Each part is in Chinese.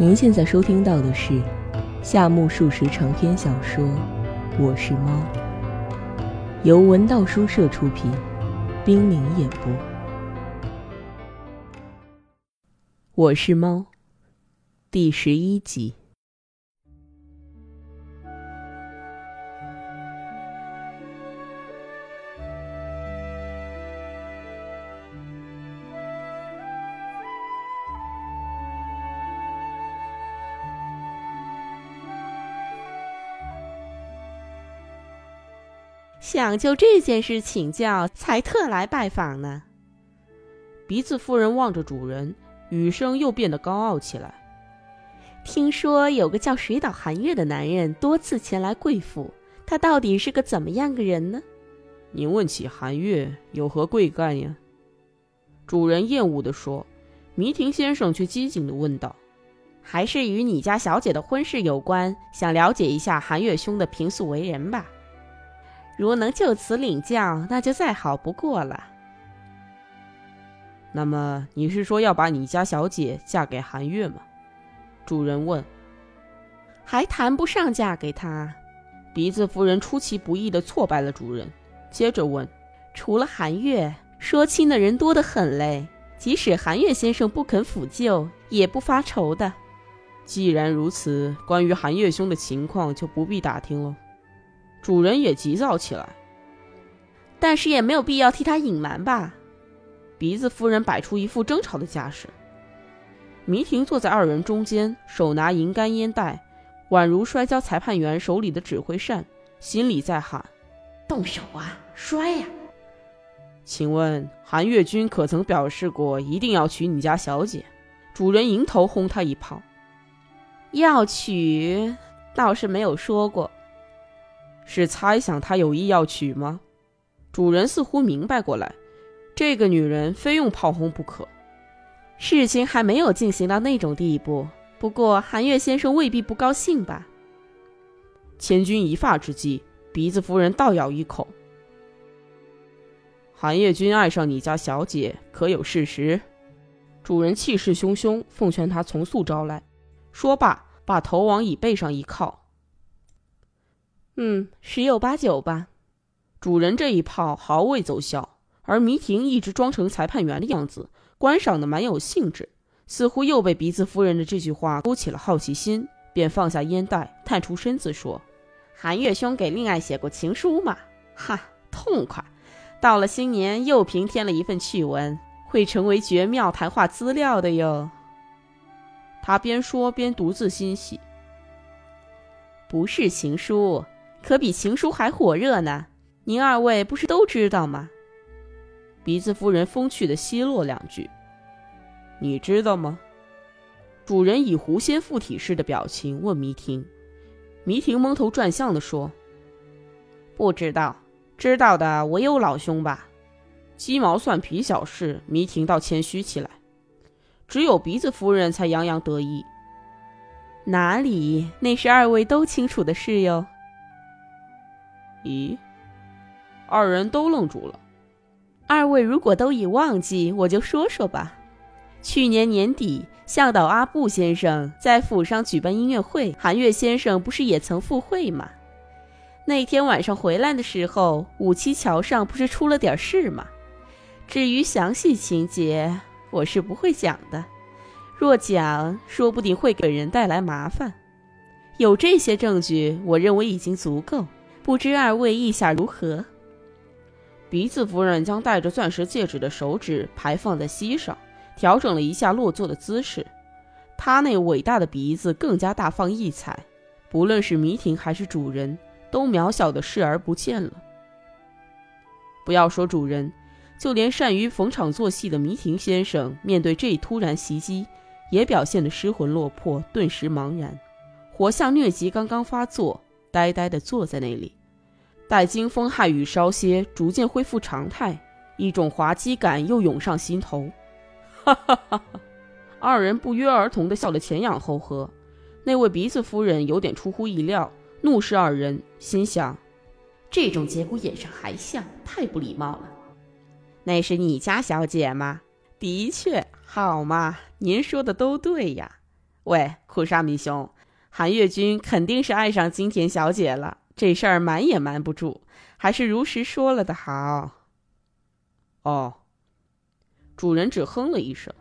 您现在收听到的是夏目漱石长篇小说《我是猫》，由文道书社出品，冰凌演播。《我是猫》第十一集。想就这件事请教，才特来拜访呢。鼻子夫人望着主人，语声又变得高傲起来。听说有个叫水岛寒月的男人多次前来贵府，他到底是个怎么样个人呢？你问起寒月有何贵干呀？主人厌恶地说。弥亭先生却机警地问道：“还是与你家小姐的婚事有关？想了解一下寒月兄的平素为人吧。”如能就此领教，那就再好不过了。那么你是说要把你家小姐嫁给韩月吗？主人问。还谈不上嫁给他。鼻子夫人出其不意地挫败了主人，接着问：除了韩月，说亲的人多得很嘞。即使韩月先生不肯抚救，也不发愁的。既然如此，关于韩月兄的情况就不必打听了。主人也急躁起来，但是也没有必要替他隐瞒吧？鼻子夫人摆出一副争吵的架势。迷婷坐在二人中间，手拿银杆烟袋，宛如摔跤裁判员手里的指挥扇，心里在喊：“动手啊，摔呀！”请问韩月君可曾表示过一定要娶你家小姐？主人迎头轰他一炮：“要娶，倒是没有说过。”是猜想他有意要娶吗？主人似乎明白过来，这个女人非用炮轰不可。事情还没有进行到那种地步，不过韩月先生未必不高兴吧？千钧一发之际，鼻子夫人倒咬一口：“韩月君爱上你家小姐，可有事实？”主人气势汹汹，奉劝他从速招来。说罢，把头往椅背上一靠。嗯，十有八九吧。主人这一炮毫未奏效，而迷婷一直装成裁判员的样子，观赏的蛮有兴致，似乎又被鼻子夫人的这句话勾起了好奇心，便放下烟袋，探出身子说：“韩月兄给令爱写过情书嘛？哈，痛快！到了新年又平添了一份趣闻，会成为绝妙谈话资料的哟。”他边说边独自欣喜。不是情书。可比情书还火热呢，您二位不是都知道吗？鼻子夫人风趣的奚落两句。你知道吗？主人以狐仙附体似的表情问迷婷。迷婷蒙头转向的说：“不知道，知道的唯有老兄吧。”鸡毛蒜皮小事，迷婷倒谦虚起来。只有鼻子夫人才洋洋得意。哪里，那是二位都清楚的事哟。咦，二人都愣住了。二位如果都已忘记，我就说说吧。去年年底，向导阿布先生在府上举办音乐会，韩月先生不是也曾赴会吗？那天晚上回来的时候，五七桥上不是出了点事吗？至于详细情节，我是不会讲的。若讲，说不定会给人带来麻烦。有这些证据，我认为已经足够。不知二位意下如何？鼻子夫人将戴着钻石戒指的手指排放在膝上，调整了一下落座的姿势。她那伟大的鼻子更加大放异彩，不论是迷婷还是主人，都渺小的视而不见了。不要说主人，就连善于逢场作戏的迷婷先生，面对这一突然袭击，也表现得失魂落魄，顿时茫然，活像疟疾刚刚发作，呆呆地坐在那里。待惊风骇雨稍歇，逐渐恢复常态，一种滑稽感又涌上心头。哈哈哈！二人不约而同地笑得前仰后合。那位鼻子夫人有点出乎意料，怒视二人，心想：这种节骨眼上还笑，太不礼貌了。那是你家小姐吗？的确，好嘛，您说的都对呀。喂，库沙米兄，韩月君肯定是爱上金田小姐了，这事儿瞒也瞒不住，还是如实说了的好。哦，主人只哼了一声。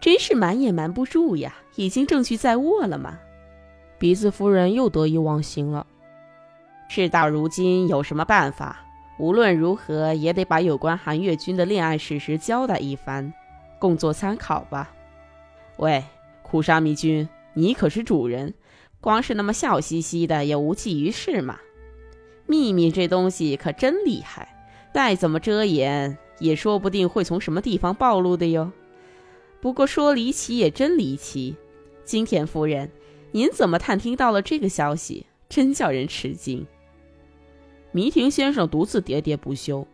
真是瞒也瞒不住呀，已经证据在握了嘛。鼻子夫人又得意忘形了。事到如今，有什么办法？无论如何，也得把有关韩月君的恋爱事实交代一番，供作参考吧。喂，苦沙弥君，你可是主人，光是那么笑嘻嘻的，也无济于事嘛。秘密这东西可真厉害，再怎么遮掩，也说不定会从什么地方暴露的哟。不过说离奇也真离奇，金田夫人，您怎么探听到了这个消息？真叫人吃惊。弥亭先生独自喋喋不休。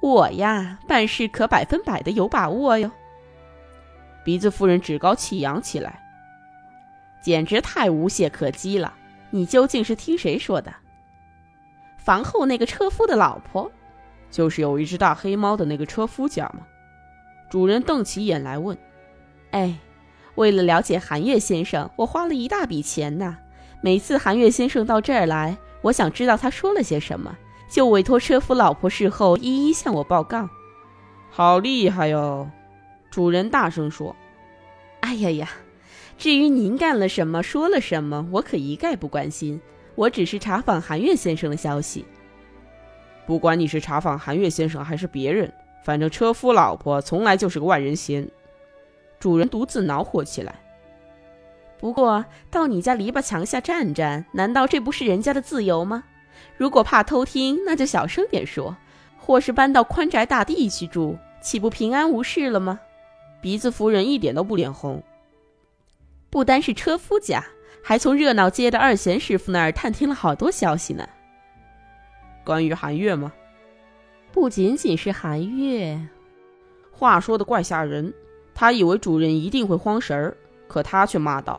我呀，办事可百分百的有把握哟。鼻子夫人趾高气扬起来，简直太无懈可击了。你究竟是听谁说的？房后那个车夫的老婆，就是有一只大黑猫的那个车夫家吗？主人瞪起眼来问：“哎，为了了解韩月先生，我花了一大笔钱呢。每次韩月先生到这儿来，我想知道他说了些什么，就委托车夫老婆事后一一向我报告。好厉害哟！”主人大声说：“哎呀呀，至于您干了什么，说了什么，我可一概不关心。我只是查访韩月先生的消息。不管你是查访韩月先生还是别人。”反正车夫老婆从来就是个万人嫌，主人独自恼火起来。不过到你家篱笆墙下站站，难道这不是人家的自由吗？如果怕偷听，那就小声点说，或是搬到宽宅大地去住，岂不平安无事了吗？鼻子夫人一点都不脸红。不单是车夫家，还从热闹街的二贤师傅那儿探听了好多消息呢。关于韩月吗？不仅仅是韩月，话说的怪吓人。他以为主人一定会慌神儿，可他却骂道：“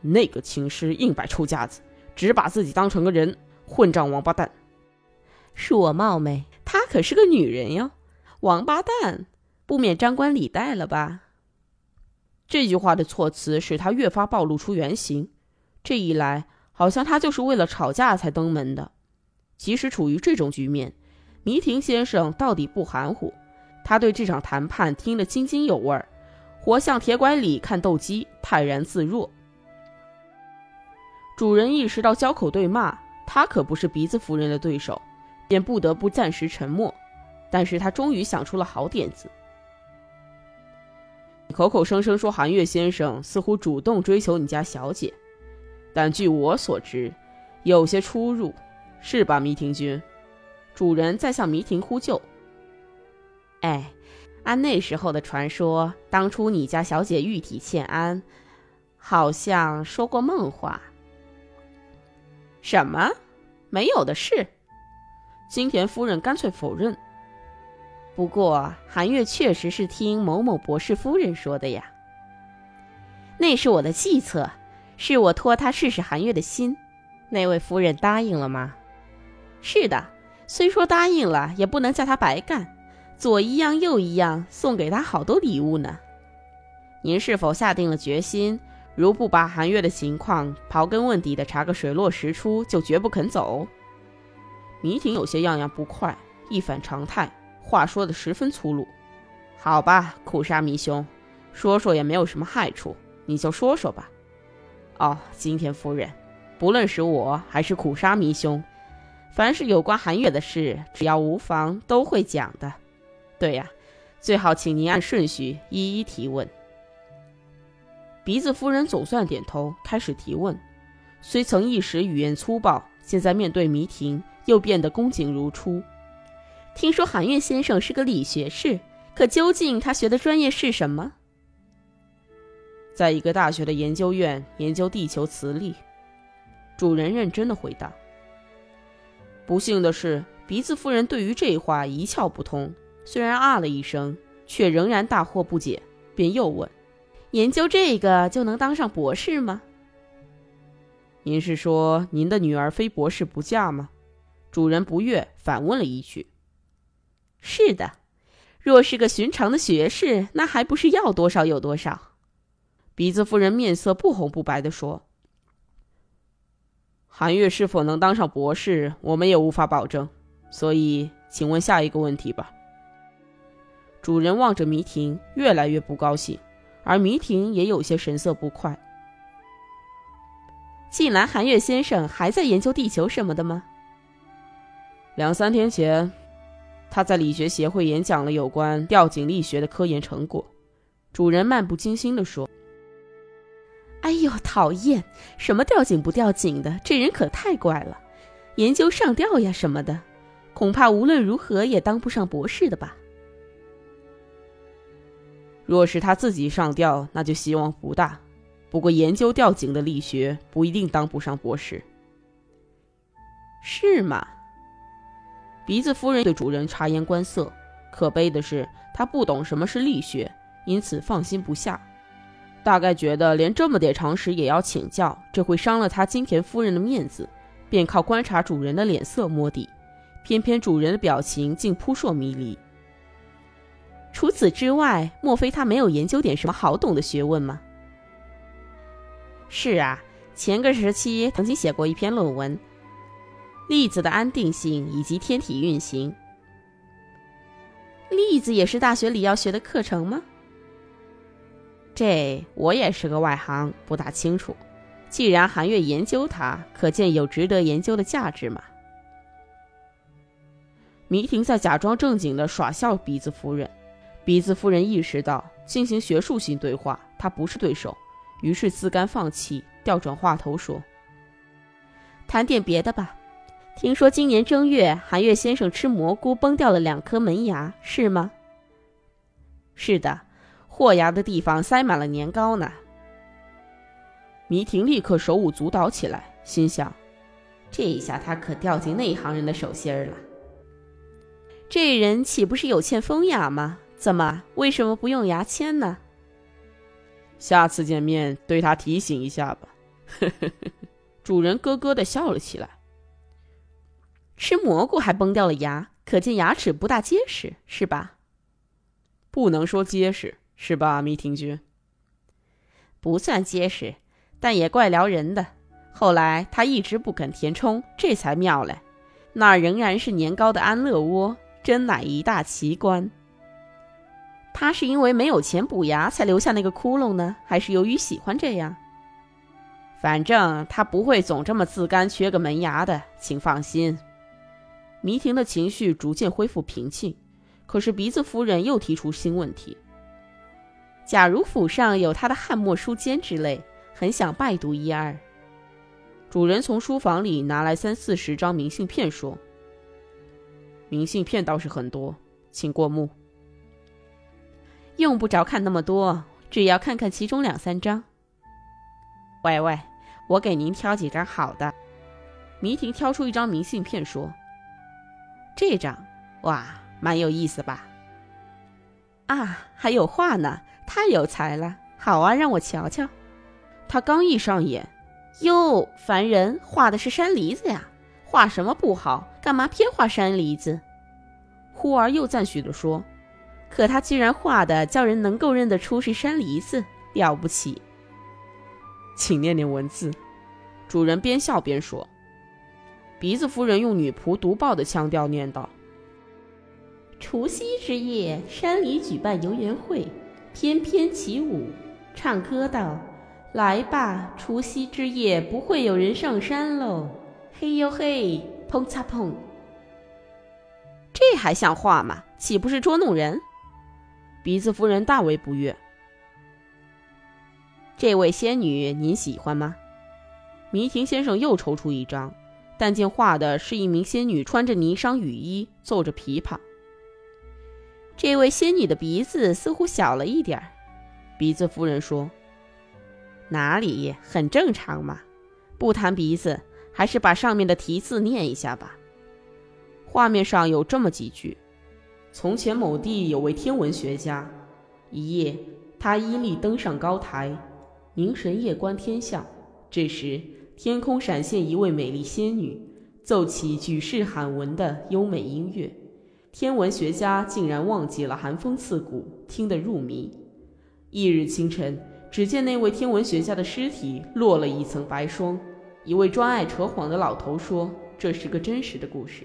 那个青师硬摆臭架子，只把自己当成个人，混账王八蛋！”恕我冒昧，她可是个女人哟。王八蛋，不免张冠李戴了吧？这句话的措辞使他越发暴露出原形。这一来，好像他就是为了吵架才登门的。即使处于这种局面。弥亭先生到底不含糊，他对这场谈判听得津津有味儿，活像铁拐李看斗鸡，泰然自若。主人意识到交口对骂，他可不是鼻子夫人的对手，便不得不暂时沉默。但是他终于想出了好点子，口口声声说韩月先生似乎主动追求你家小姐，但据我所知，有些出入，是吧，弥亭君？主人在向弥亭呼救。哎，按那时候的传说，当初你家小姐玉体欠安，好像说过梦话。什么？没有的事。金田夫人干脆否认。不过韩月确实是听某某博士夫人说的呀。那是我的计策，是我托他试试韩月的心。那位夫人答应了吗？是的。虽说答应了，也不能叫他白干，左一样右一样，送给他好多礼物呢。您是否下定了决心，如不把韩月的情况刨根问底的查个水落石出，就绝不肯走？迷婷有些样样不快，一反常态，话说的十分粗鲁。好吧，苦沙弥兄，说说也没有什么害处，你就说说吧。哦，今天夫人，不论是我还是苦沙弥兄。凡是有关韩月的事，只要无妨，都会讲的。对呀，最好请您按顺序一一提问。鼻子夫人总算点头，开始提问。虽曾一时语言粗暴，现在面对迷婷，又变得恭谨如初。听说韩月先生是个理学士，可究竟他学的专业是什么？在一个大学的研究院研究地球磁力。主人认真的回答。不幸的是，鼻子夫人对于这话一窍不通。虽然啊了一声，却仍然大惑不解，便又问：“研究这个就能当上博士吗？”您是说您的女儿非博士不嫁吗？主人不悦，反问了一句：“是的，若是个寻常的学士，那还不是要多少有多少？”鼻子夫人面色不红不白地说：“韩月是否能当上博士，我们也无法保证。所以，请问下一个问题吧。”主人望着迷婷，越来越不高兴，而迷婷也有些神色不快。近来韩月先生还在研究地球什么的吗？两三天前，他在理学协会演讲了有关吊井力学的科研成果。主人漫不经心地说：“哎呦，讨厌！什么吊井不吊井的，这人可太怪了。研究上吊呀什么的，恐怕无论如何也当不上博士的吧。”若是他自己上吊，那就希望不大。不过研究吊井的力学不一定当不上博士，是吗？鼻子夫人对主人察言观色，可悲的是他不懂什么是力学，因此放心不下。大概觉得连这么点常识也要请教，这会伤了他金田夫人的面子，便靠观察主人的脸色摸底。偏偏主人的表情竟扑朔迷离。除此之外，莫非他没有研究点什么好懂的学问吗？是啊，前个时期曾经写过一篇论文，粒子的安定性以及天体运行。粒子也是大学里要学的课程吗？这我也是个外行，不大清楚。既然韩月研究它，可见有值得研究的价值嘛。迷婷在假装正经的耍笑鼻子夫人。鼻子夫人意识到进行学术性对话，她不是对手，于是自甘放弃，调转话头说：“谈点别的吧。听说今年正月，韩月先生吃蘑菇崩掉了两颗门牙，是吗？”“是的，豁牙的地方塞满了年糕呢。”迷婷立刻手舞足蹈起来，心想：“这一下他可掉进内行人的手心儿了。这人岂不是有欠风雅吗？”怎么？为什么不用牙签呢？下次见面对他提醒一下吧。主人咯咯的笑了起来。吃蘑菇还崩掉了牙，可见牙齿不大结实，是吧？不能说结实，是吧，米婷君？不算结实，但也怪撩人的。后来他一直不肯填充，这才妙嘞。那仍然是年糕的安乐窝，真乃一大奇观。他是因为没有钱补牙才留下那个窟窿呢，还是由于喜欢这样？反正他不会总这么自甘缺个门牙的，请放心。迷婷的情绪逐渐恢复平静，可是鼻子夫人又提出新问题：假如府上有他的翰墨书笺之类，很想拜读一二。主人从书房里拿来三四十张明信片，说：“明信片倒是很多，请过目。”用不着看那么多，只要看看其中两三张。喂喂，我给您挑几张好的。迷婷挑出一张明信片说：“这张，哇，蛮有意思吧？啊，还有画呢，太有才了。好啊，让我瞧瞧。”他刚一上眼，哟，凡人画的是山梨子呀，画什么不好，干嘛偏画山梨子？忽而又赞许地说。可他居然画的叫人能够认得出是山梨子，了不起。请念念文字。主人边笑边说。鼻子夫人用女仆读报的腔调念道：“除夕之夜，山里举办游园会，翩翩起舞，唱歌道：‘来吧，除夕之夜不会有人上山喽！’嘿呦嘿，砰嚓砰。这还像话吗？岂不是捉弄人？”鼻子夫人大为不悦。这位仙女您喜欢吗？迷婷先生又抽出一张，但见画的是一名仙女穿着霓裳雨衣，奏着琵琶。这位仙女的鼻子似乎小了一点儿。鼻子夫人说：“哪里，很正常嘛。不谈鼻子，还是把上面的题字念一下吧。”画面上有这么几句。从前某地有位天文学家，一夜他依例登上高台，凝神夜观天象。这时天空闪现一位美丽仙女，奏起举世罕闻的优美音乐。天文学家竟然忘记了寒风刺骨，听得入迷。翌日清晨，只见那位天文学家的尸体落了一层白霜。一位专爱扯谎的老头说：“这是个真实的故事。”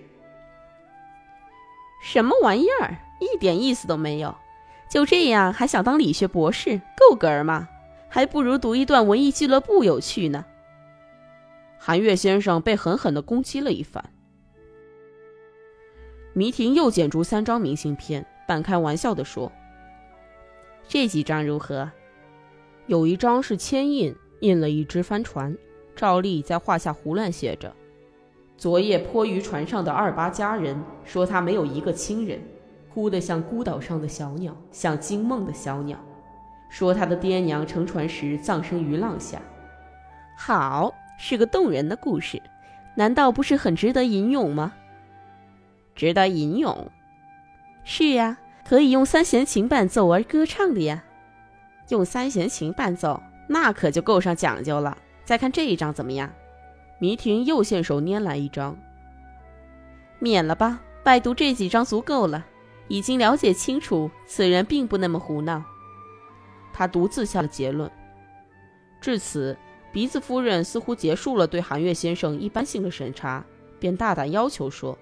什么玩意儿，一点意思都没有！就这样还想当理学博士，够格吗？还不如读一段文艺俱乐部有趣呢。韩月先生被狠狠地攻击了一番。迷婷又捡出三张明信片，半开玩笑地说：“这几张如何？有一张是铅印，印了一只帆船。”照例在画下胡乱写着：“昨夜泊于船上的二八佳人说他没有一个亲人，哭得像孤岛上的小鸟，像惊梦的小鸟。说他的爹娘乘船时葬身于浪下。好，是个动人的故事，难道不是很值得吟咏吗？值得吟咏？是呀，可以用三弦琴伴奏而歌唱的呀。用三弦琴伴奏，那可就够上讲究了。”再看这一张怎么样？迷婷又现手拈来一张。免了吧，拜读这几张足够了，已经了解清楚，此人并不那么胡闹。他独自下了结论。至此，鼻子夫人似乎结束了对韩月先生一般性的审查，便大胆要求说：“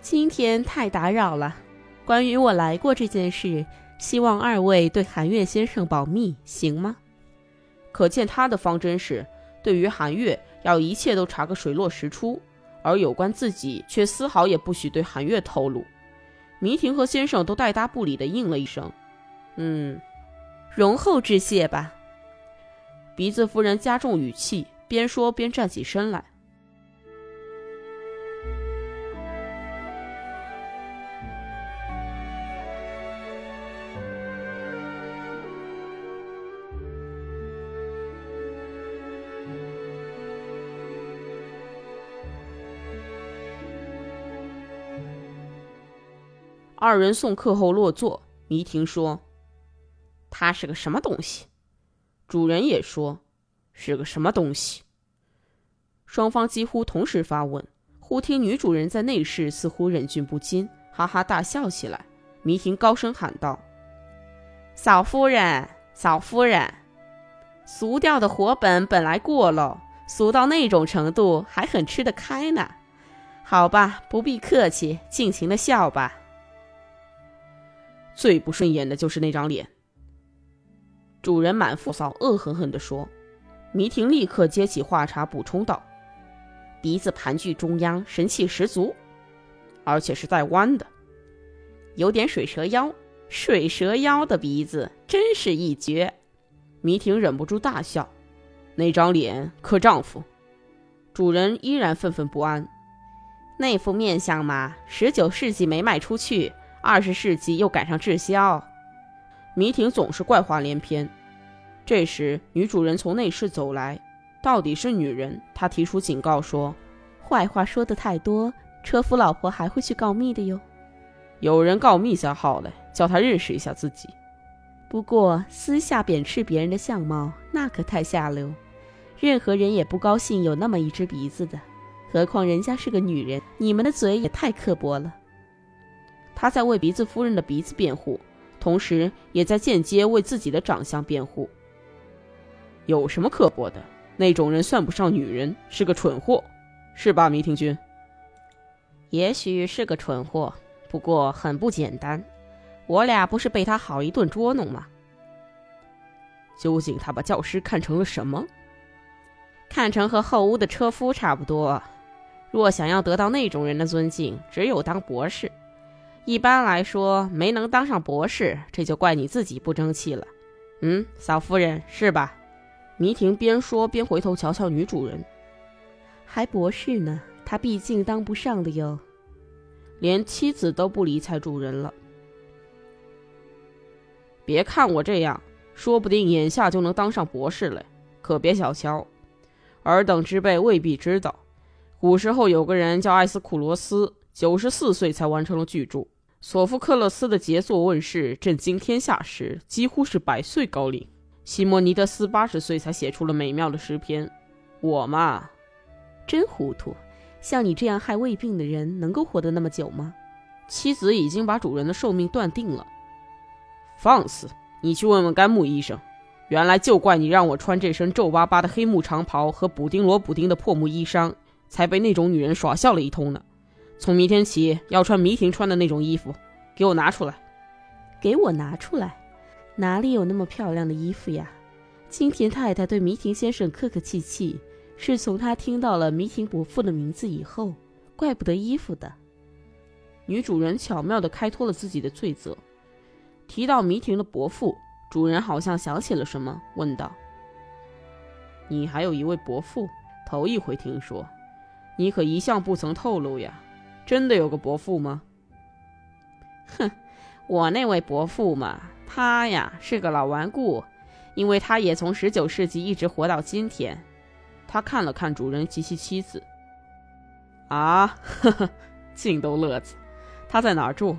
今天太打扰了，关于我来过这件事，希望二位对韩月先生保密，行吗？”可见他的方针是。对于韩月，要一切都查个水落石出，而有关自己，却丝毫也不许对韩月透露。迷婷和先生都带答不理的应了一声：“嗯，容后致谢吧。”鼻子夫人加重语气，边说边站起身来。二人送客后落座，迷婷说：“他是个什么东西？”主人也说：“是个什么东西？”双方几乎同时发问。忽听女主人在内室似乎忍俊不禁，哈哈大笑起来。迷婷高声喊道：“嫂夫人，嫂夫人，俗掉的活本本来过喽，俗到那种程度还很吃得开呢。好吧，不必客气，尽情的笑吧。”最不顺眼的就是那张脸。主人满腹骚，恶狠狠地说。迷婷立刻接起话茬，补充道：“鼻子盘踞中央，神气十足，而且是带弯的，有点水蛇腰。水蛇腰的鼻子真是一绝。”迷婷忍不住大笑。那张脸克丈夫。主人依然愤愤不安。那副面相嘛，十九世纪没卖出去。二十世纪又赶上滞销，迷婷总是怪话连篇。这时，女主人从内室走来，到底是女人。她提出警告说：“坏话说的太多，车夫老婆还会去告密的哟。有人告密才好嘞，叫他认识一下自己。不过私下贬斥别人的相貌，那可太下流。任何人也不高兴有那么一只鼻子的，何况人家是个女人。你们的嘴也太刻薄了。”他在为鼻子夫人的鼻子辩护，同时也在间接为自己的长相辩护。有什么刻薄的？那种人算不上女人，是个蠢货，是吧，迷庭君？也许是个蠢货，不过很不简单。我俩不是被他好一顿捉弄吗？究竟他把教师看成了什么？看成和后屋的车夫差不多。若想要得到那种人的尊敬，只有当博士。一般来说，没能当上博士，这就怪你自己不争气了。嗯，嫂夫人是吧？迷婷边说边回头瞧瞧女主人，还博士呢，他毕竟当不上的哟。连妻子都不理睬主人了。别看我这样，说不定眼下就能当上博士了，可别小瞧。尔等之辈未必知道，古时候有个人叫艾斯库罗斯，九十四岁才完成了巨著。索福克勒斯的杰作问世，震惊天下时，几乎是百岁高龄。西莫尼德斯八十岁才写出了美妙的诗篇。我嘛，真糊涂。像你这样害胃病的人，能够活得那么久吗？妻子已经把主人的寿命断定了。放肆！你去问问甘木医生，原来就怪你让我穿这身皱巴巴的黑木长袍和补丁罗补丁的破木衣裳，才被那种女人耍笑了一通呢。从明天起要穿迷婷穿的那种衣服，给我拿出来。给我拿出来！哪里有那么漂亮的衣服呀？金田太太对迷婷先生客客气气，是从他听到了迷婷伯父的名字以后，怪不得衣服的。女主人巧妙地开脱了自己的罪责。提到迷婷的伯父，主人好像想起了什么，问道：“你还有一位伯父？头一回听说，你可一向不曾透露呀。真的有个伯父吗？”“哼，我那位伯父嘛，他呀是个老顽固，因为他也从十九世纪一直活到今天。”他看了看主人及其妻子。“啊，呵呵，净逗乐子。他在哪儿住？”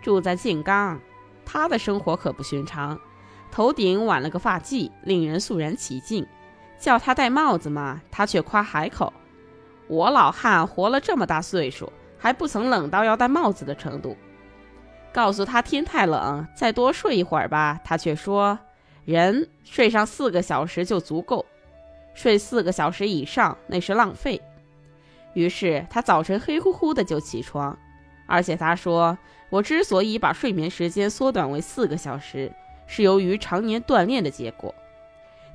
住在静冈，他的生活可不寻常，头顶挽了个发髻，令人肃然起敬。叫他戴帽子嘛，他却夸海口。我老汉活了这么大岁数，还不曾冷到要戴帽子的程度。告诉他天太冷，再多睡一会儿吧，他却说人睡上四个小时就足够，睡四个小时以上那是浪费。于是他早晨黑乎乎的就起床，而且他说。我之所以把睡眠时间缩短为四个小时，是由于常年锻炼的结果。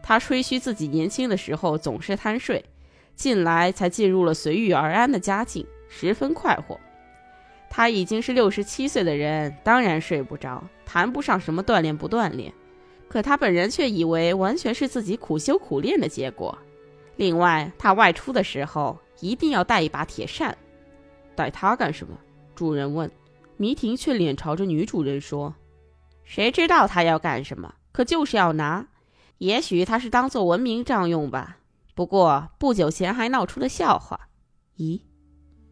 他吹嘘自己年轻的时候总是贪睡，近来才进入了随遇而安的佳境，十分快活。他已经是六十七岁的人，当然睡不着，谈不上什么锻炼不锻炼。可他本人却以为完全是自己苦修苦练的结果。另外，他外出的时候一定要带一把铁扇。带它干什么？主人问。迷婷却脸朝着女主人说：“谁知道他要干什么？可就是要拿。也许他是当做文明账用吧。不过不久前还闹出了笑话。咦？”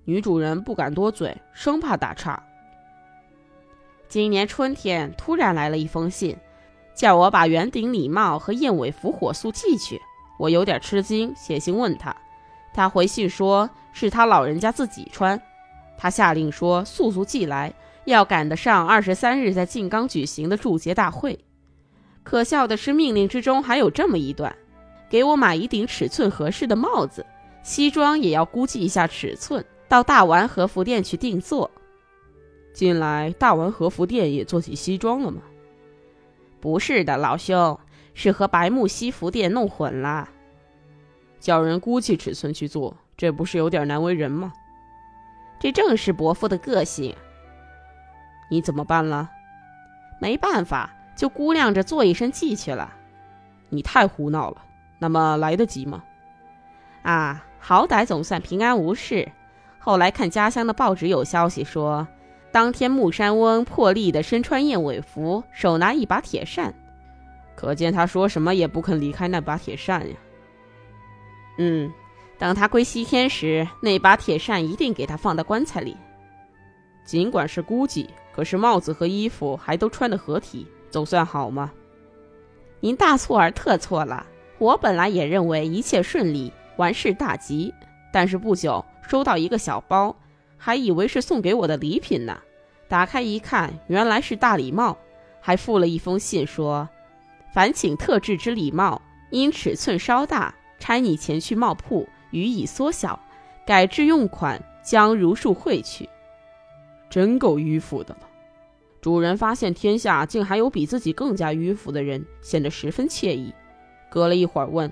女主人不敢多嘴，生怕打岔。今年春天突然来了一封信，叫我把圆顶礼帽和燕尾服火速寄去。我有点吃惊，写信问他，他回信说是他老人家自己穿。他下令说：“速速寄来，要赶得上二十三日在静冈举行的祝捷大会。”可笑的是，命令之中还有这么一段：“给我买一顶尺寸合适的帽子，西装也要估计一下尺寸，到大丸和服店去定做。”近来大丸和服店也做起西装了吗？不是的，老兄，是和白木西服店弄混了。叫人估计尺寸去做，这不是有点难为人吗？这正是伯父的个性。你怎么办了？没办法，就估量着做一身寄去了。你太胡闹了。那么来得及吗？啊，好歹总算平安无事。后来看家乡的报纸有消息说，当天木山翁破例的身穿燕尾服，手拿一把铁扇，可见他说什么也不肯离开那把铁扇呀。嗯。等他归西天时，那把铁扇一定给他放到棺材里。尽管是估计，可是帽子和衣服还都穿得合体，总算好吗？您大错而特错了。我本来也认为一切顺利，完事大吉。但是不久收到一个小包，还以为是送给我的礼品呢。打开一看，原来是大礼帽，还附了一封信，说：“烦请特制之礼帽，因尺寸稍大，差你前去帽铺。”予以缩小，改制用款将如数汇去。真够迂腐的了。主人发现天下竟还有比自己更加迂腐的人，显得十分惬意。隔了一会儿问：“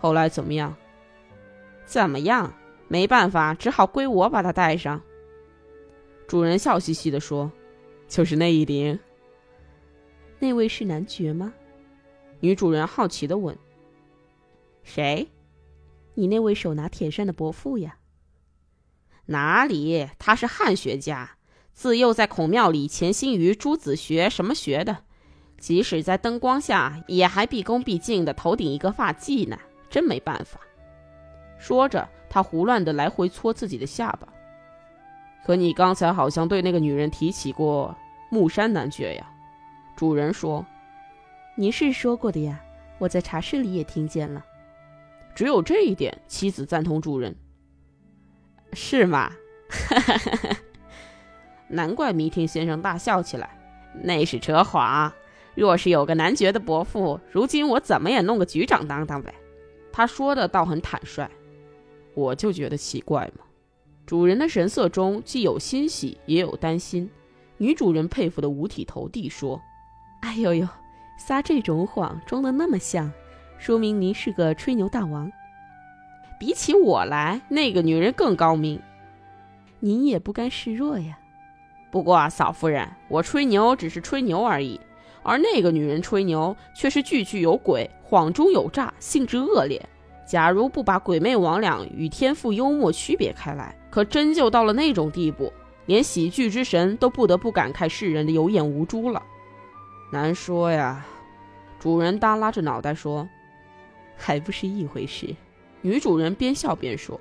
后来怎么样？”“怎么样？没办法，只好归我把它带上。”主人笑嘻嘻地说：“就是那一顶。”“那位是男爵吗？”女主人好奇地问。“谁？”你那位手拿铁扇的伯父呀？哪里？他是汉学家，自幼在孔庙里潜心于朱子学什么学的，即使在灯光下，也还毕恭毕敬的头顶一个发髻呢。真没办法。说着，他胡乱的来回搓自己的下巴。可你刚才好像对那个女人提起过木山男爵呀？主人说：“您是说过的呀，我在茶室里也听见了。”只有这一点，妻子赞同主人，是吗？哈哈哈哈难怪弥亭先生大笑起来。那是扯谎，若是有个男爵的伯父，如今我怎么也弄个局长当当呗。他说的倒很坦率，我就觉得奇怪嘛。主人的神色中既有欣喜，也有担心。女主人佩服的五体投地，说：“哎呦呦，撒这种谎，装的那么像，说明您是个吹牛大王。比起我来，那个女人更高明。您也不甘示弱呀。不过啊嫂夫人，我吹牛只是吹牛而已。”而那个女人吹牛却是句句有鬼，谎中有诈，性质恶劣。假如不把鬼魅魍魉与天赋幽默区别开来，可真就到了那种地步，连喜剧之神都不得不感慨世人的有眼无珠了。难说呀，主人耷拉着脑袋说：“还不是一回事。”女主人边笑边说。